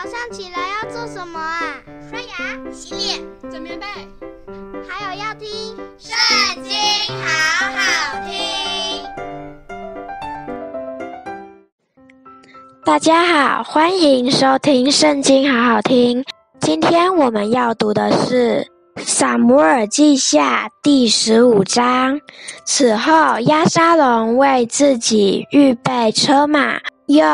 早上起来要做什么啊？刷牙、洗脸、整棉被，还有要听《圣经》，好好听。大家好，欢迎收听《圣经》，好好听。今天我们要读的是《撒母耳记下》第十五章。此后，押沙龙为自己预备车马，又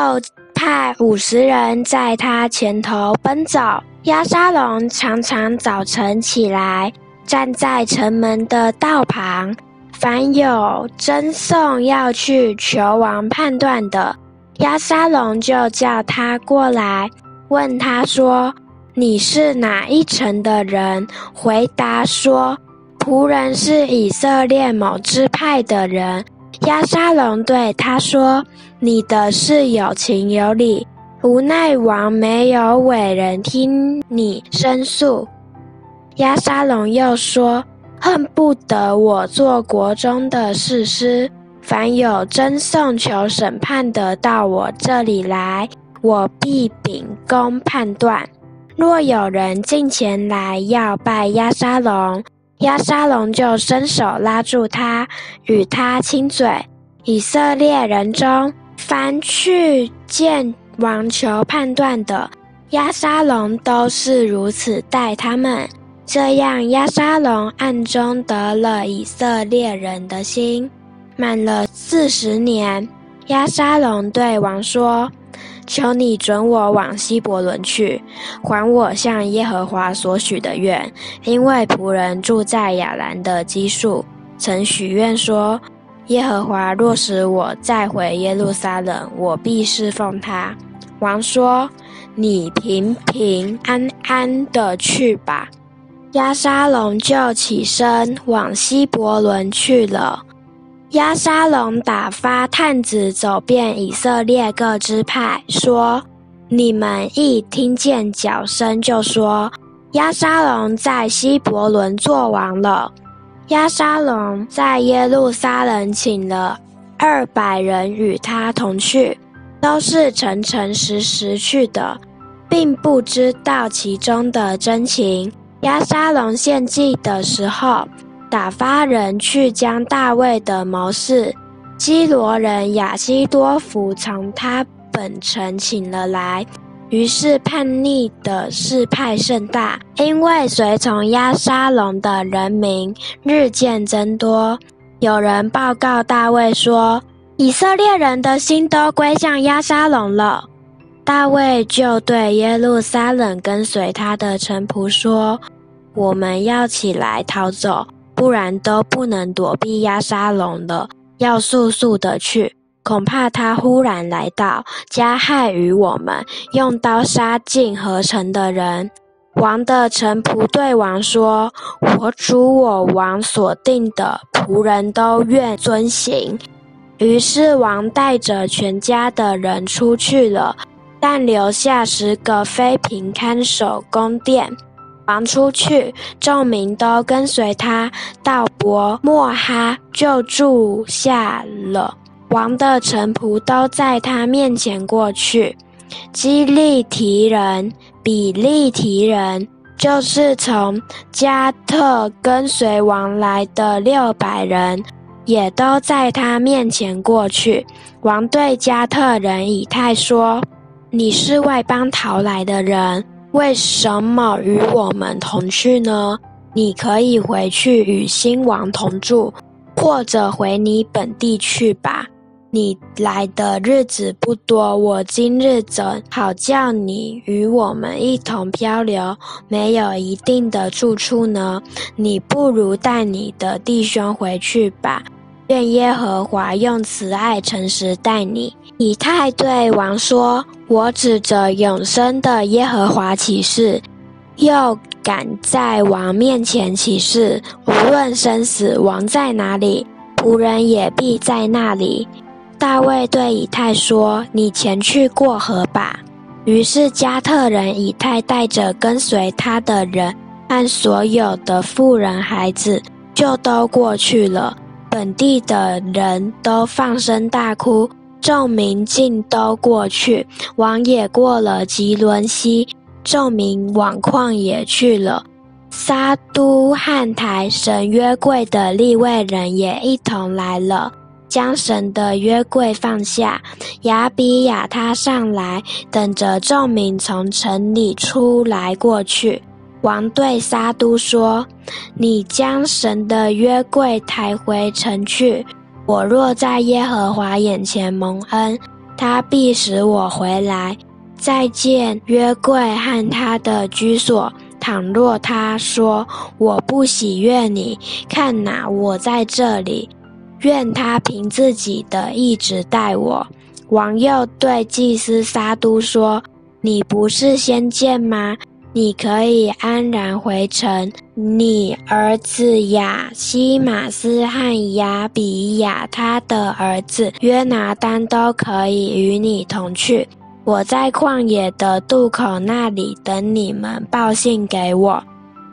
派五十人在他前头奔走。亚沙龙常常早晨起来，站在城门的道旁，凡有争讼要去求王判断的，亚沙龙就叫他过来，问他说：“你是哪一城的人？”回答说：“仆人是以色列某支派的人。”押沙龙对他说：“你的事有情有理，无奈王没有委人听你申诉。”押沙龙又说：“恨不得我做国中的士师，凡有争讼求审判的到我这里来，我必秉公判断。若有人进前来要拜押沙龙。”亚沙龙就伸手拉住他，与他亲嘴。以色列人中，凡去见王求判断的，亚沙龙都是如此待他们。这样，亚沙龙暗中得了以色列人的心。满了四十年，亚沙龙对王说。求你准我往希伯伦去，还我向耶和华所许的愿，因为仆人住在亚兰的基述，曾许愿说：耶和华若使我再回耶路撒冷，我必侍奉他。王说：你平平安安的去吧。押沙龙就起身往希伯伦去了。押沙龙打发探子走遍以色列各支派，说：“你们一听见脚声，就说押沙龙在希伯伦作王了。”押沙龙在耶路撒冷请了二百人与他同去，都是诚诚实实去的，并不知道其中的真情。押沙龙献祭的时候，打发人去将大卫的谋士基罗人亚希多弗从他本城请了来，于是叛逆的事派甚大，因为随从押沙龙的人民日渐增多。有人报告大卫说：“以色列人的心都归向押沙龙了。”大卫就对耶路撒冷跟随他的臣仆说：“我们要起来逃走。”不然都不能躲避押沙龙了，要速速的去，恐怕他忽然来到，加害于我们，用刀杀尽合成的人。王的臣仆对王说：“我主我王所定的，仆人都愿遵行。”于是王带着全家的人出去了，但留下十个妃嫔看守宫殿。王出去，众民都跟随他到伯莫哈，就住下了。王的臣仆都在他面前过去。基利提人、比利提人，就是从加特跟随王来的六百人，也都在他面前过去。王对加特人以太说：“你是外邦逃来的人。”为什么与我们同去呢？你可以回去与新王同住，或者回你本地去吧。你来的日子不多，我今日怎，好叫你与我们一同漂流，没有一定的住处呢。你不如带你的弟兄回去吧。愿耶和华用慈爱诚实待你。以太对王说：“我指着永生的耶和华起誓，又敢在王面前起誓，无论生死，王在哪里，仆人也必在那里。”大卫对以太说：“你前去过河吧。”于是加特人以太带着跟随他的人和所有的妇人孩子，就都过去了。本地的人都放声大哭，众民尽都过去，王也过了吉伦溪，众民往旷野去了。撒都汉台神约柜的立位人也一同来了，将神的约柜放下。亚比亚他上来，等着众民从城里出来过去。王对撒都说：“你将神的约柜抬回城去。我若在耶和华眼前蒙恩，他必使我回来，再见约柜和他的居所。”倘若他说，我不喜悦你，看哪，我在这里，愿他凭自己的意志待我。王又对祭司撒督说：“你不是先见吗？你可以安然回城，你儿子亚西玛斯和亚比亚他的儿子约拿单都可以与你同去。”我在旷野的渡口那里等你们报信给我。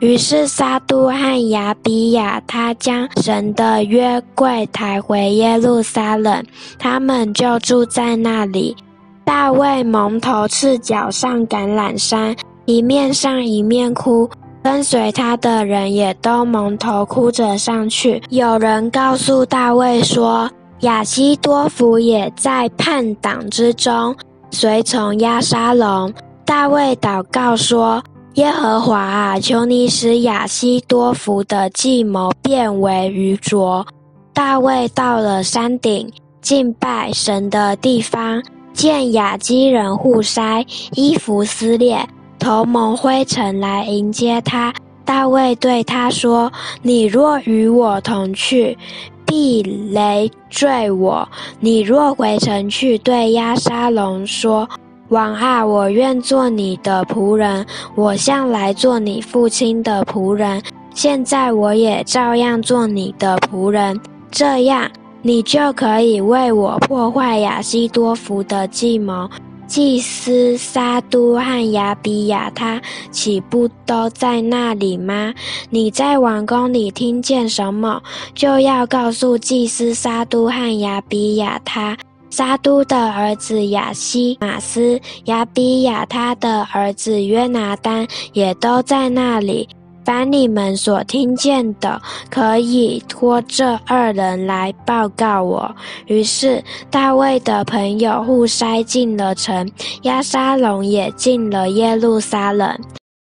于是撒督和亚比亚他将神的约柜抬回耶路撒冷，他们就住在那里。大卫蒙头赤脚上橄榄山，一面上一面哭，跟随他的人也都蒙头哭着上去。有人告诉大卫说，亚西多弗也在叛党之中。随从押沙龙，大卫祷告说：“耶和华啊，求你使亚西多弗的计谋变为愚拙。”大卫到了山顶敬拜神的地方，见亚基人互筛衣服撕裂，头蒙灰尘来迎接他。大卫对他说：“你若与我同去。”必雷坠我。你若回城去，对押沙龙说：“王啊，我愿做你的仆人，我向来做你父亲的仆人，现在我也照样做你的仆人。这样，你就可以为我破坏亚希多弗的计谋。”祭司撒督和亚比亚他岂不都在那里吗？你在王宫里听见什么，就要告诉祭司撒督和亚比亚他。撒督的儿子亚西马斯、亚比亚他的儿子约拿单也都在那里。凡你们所听见的，可以托这二人来报告我。于是大卫的朋友互筛进了城，押沙龙也进了耶路撒冷。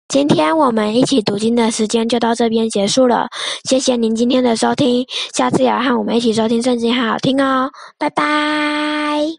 今天我们一起读经的时间就到这边结束了，谢谢您今天的收听，下次也要和我们一起收听圣经，好好听哦，拜拜。